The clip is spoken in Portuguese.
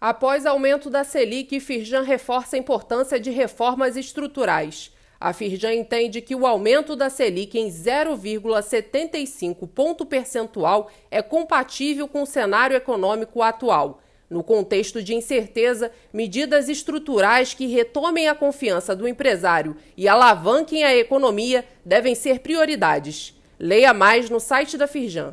Após aumento da Selic, Firjan reforça a importância de reformas estruturais. A Firjan entende que o aumento da Selic em 0,75 ponto percentual é compatível com o cenário econômico atual. No contexto de incerteza, medidas estruturais que retomem a confiança do empresário e alavanquem a economia devem ser prioridades. Leia mais no site da Firjan.